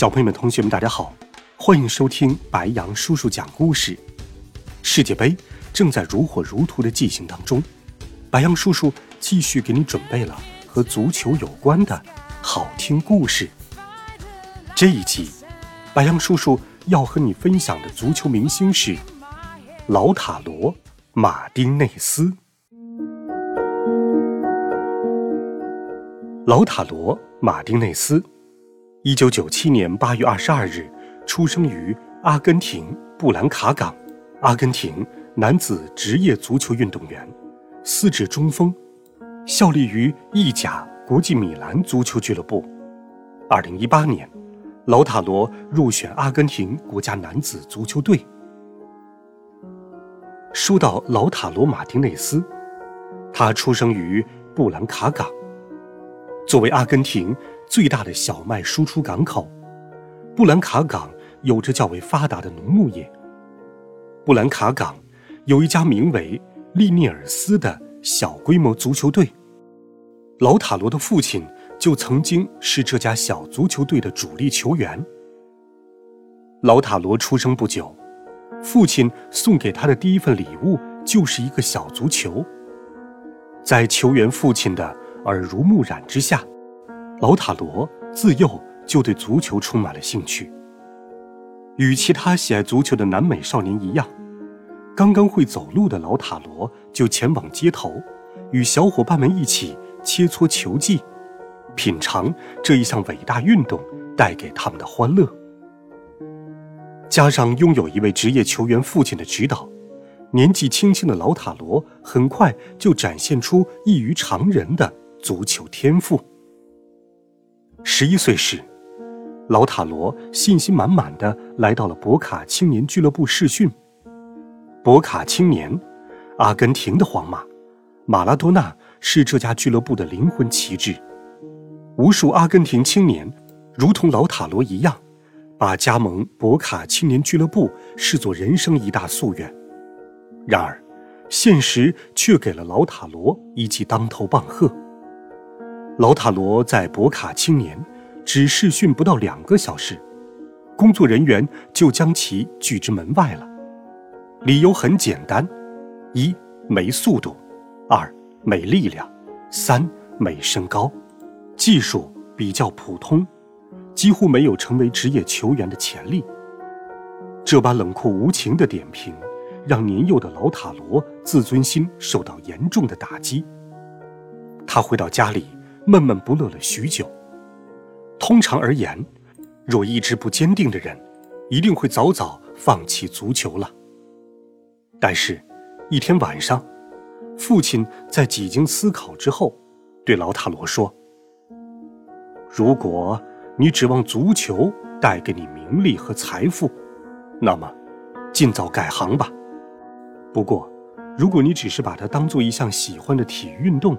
小朋友们、同学们，大家好，欢迎收听白羊叔叔讲故事。世界杯正在如火如荼的进行当中，白羊叔叔继续给你准备了和足球有关的好听故事。这一集，白羊叔叔要和你分享的足球明星是老塔罗·马丁内斯。老塔罗·马丁内斯，一九九七年八月二十二日出生于阿根廷布兰卡港，阿根廷男子职业足球运动员，司职中锋，效力于意甲国际米兰足球俱乐部。二零一八年，老塔罗入选阿根廷国家男子足球队。说到老塔罗·马丁内斯，他出生于布兰卡港。作为阿根廷最大的小麦输出港口，布兰卡港有着较为发达的农牧业。布兰卡港有一家名为利涅尔斯的小规模足球队，老塔罗的父亲就曾经是这家小足球队的主力球员。老塔罗出生不久，父亲送给他的第一份礼物就是一个小足球。在球员父亲的。耳濡目染之下，老塔罗自幼就对足球充满了兴趣。与其他喜爱足球的南美少年一样，刚刚会走路的老塔罗就前往街头，与小伙伴们一起切磋球技，品尝这一项伟大运动带给他们的欢乐。加上拥有一位职业球员父亲的指导，年纪轻轻的老塔罗很快就展现出异于常人的。足球天赋。十一岁时，老塔罗信心满满的来到了博卡青年俱乐部试训。博卡青年，阿根廷的皇马，马拉多纳是这家俱乐部的灵魂旗帜。无数阿根廷青年，如同老塔罗一样，把加盟博卡青年俱乐部视作人生一大夙愿。然而，现实却给了老塔罗一记当头棒喝。老塔罗在博卡青年只试训不到两个小时，工作人员就将其拒之门外了。理由很简单：一没速度，二没力量，三没身高，技术比较普通，几乎没有成为职业球员的潜力。这般冷酷无情的点评，让年幼的老塔罗自尊心受到严重的打击。他回到家里。闷闷不乐了许久。通常而言，若意志不坚定的人，一定会早早放弃足球了。但是，一天晚上，父亲在几经思考之后，对劳塔罗说：“如果你指望足球带给你名利和财富，那么，尽早改行吧。不过，如果你只是把它当做一项喜欢的体育运动，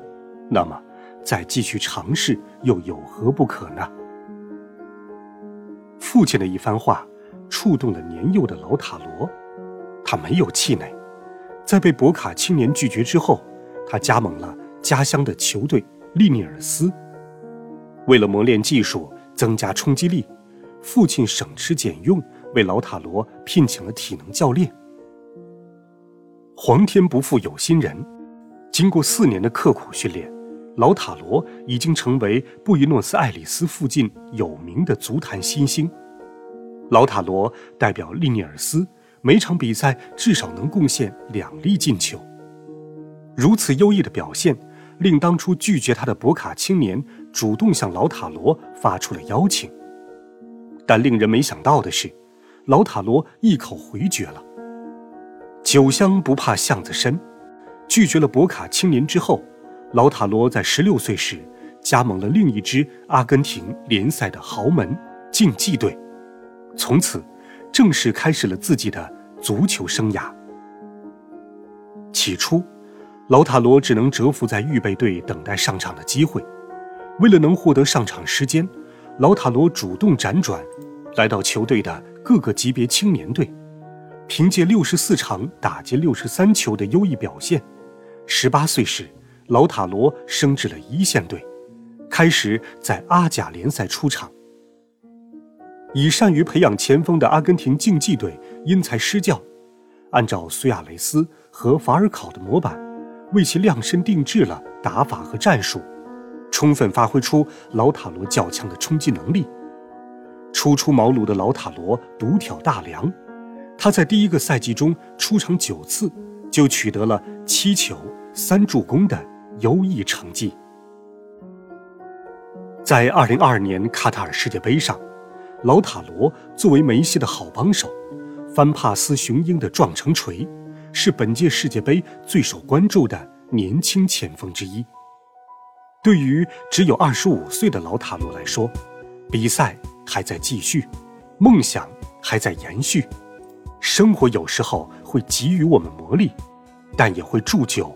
那么……”再继续尝试又有何不可呢？父亲的一番话触动了年幼的老塔罗，他没有气馁，在被博卡青年拒绝之后，他加盟了家乡的球队利尼尔斯。为了磨练技术、增加冲击力，父亲省吃俭用为老塔罗聘请了体能教练。皇天不负有心人，经过四年的刻苦训练。老塔罗已经成为布宜诺斯艾利斯附近有名的足坛新星。老塔罗代表利尼尔斯，每场比赛至少能贡献两粒进球。如此优异的表现，令当初拒绝他的博卡青年主动向老塔罗发出了邀请。但令人没想到的是，老塔罗一口回绝了。酒香不怕巷子深，拒绝了博卡青年之后。老塔罗在十六岁时加盟了另一支阿根廷联赛的豪门竞技队，从此正式开始了自己的足球生涯。起初，老塔罗只能蛰伏在预备队等待上场的机会。为了能获得上场时间，老塔罗主动辗转，来到球队的各个级别青年队，凭借六十四场打进六十三球的优异表现，十八岁时。老塔罗升至了一线队，开始在阿甲联赛出场。以善于培养前锋的阿根廷竞技队因材施教，按照苏亚雷斯和法尔考的模板，为其量身定制了打法和战术，充分发挥出老塔罗较强的冲击能力。初出茅庐的老塔罗独挑大梁，他在第一个赛季中出场九次，就取得了七球三助攻的优异成绩。在2022年卡塔尔世界杯上，老塔罗作为梅西的好帮手，翻帕斯雄鹰的撞成锤，是本届世界杯最受关注的年轻前锋之一。对于只有25岁的老塔罗来说，比赛。还在继续，梦想还在延续，生活有时候会给予我们磨砺，但也会铸就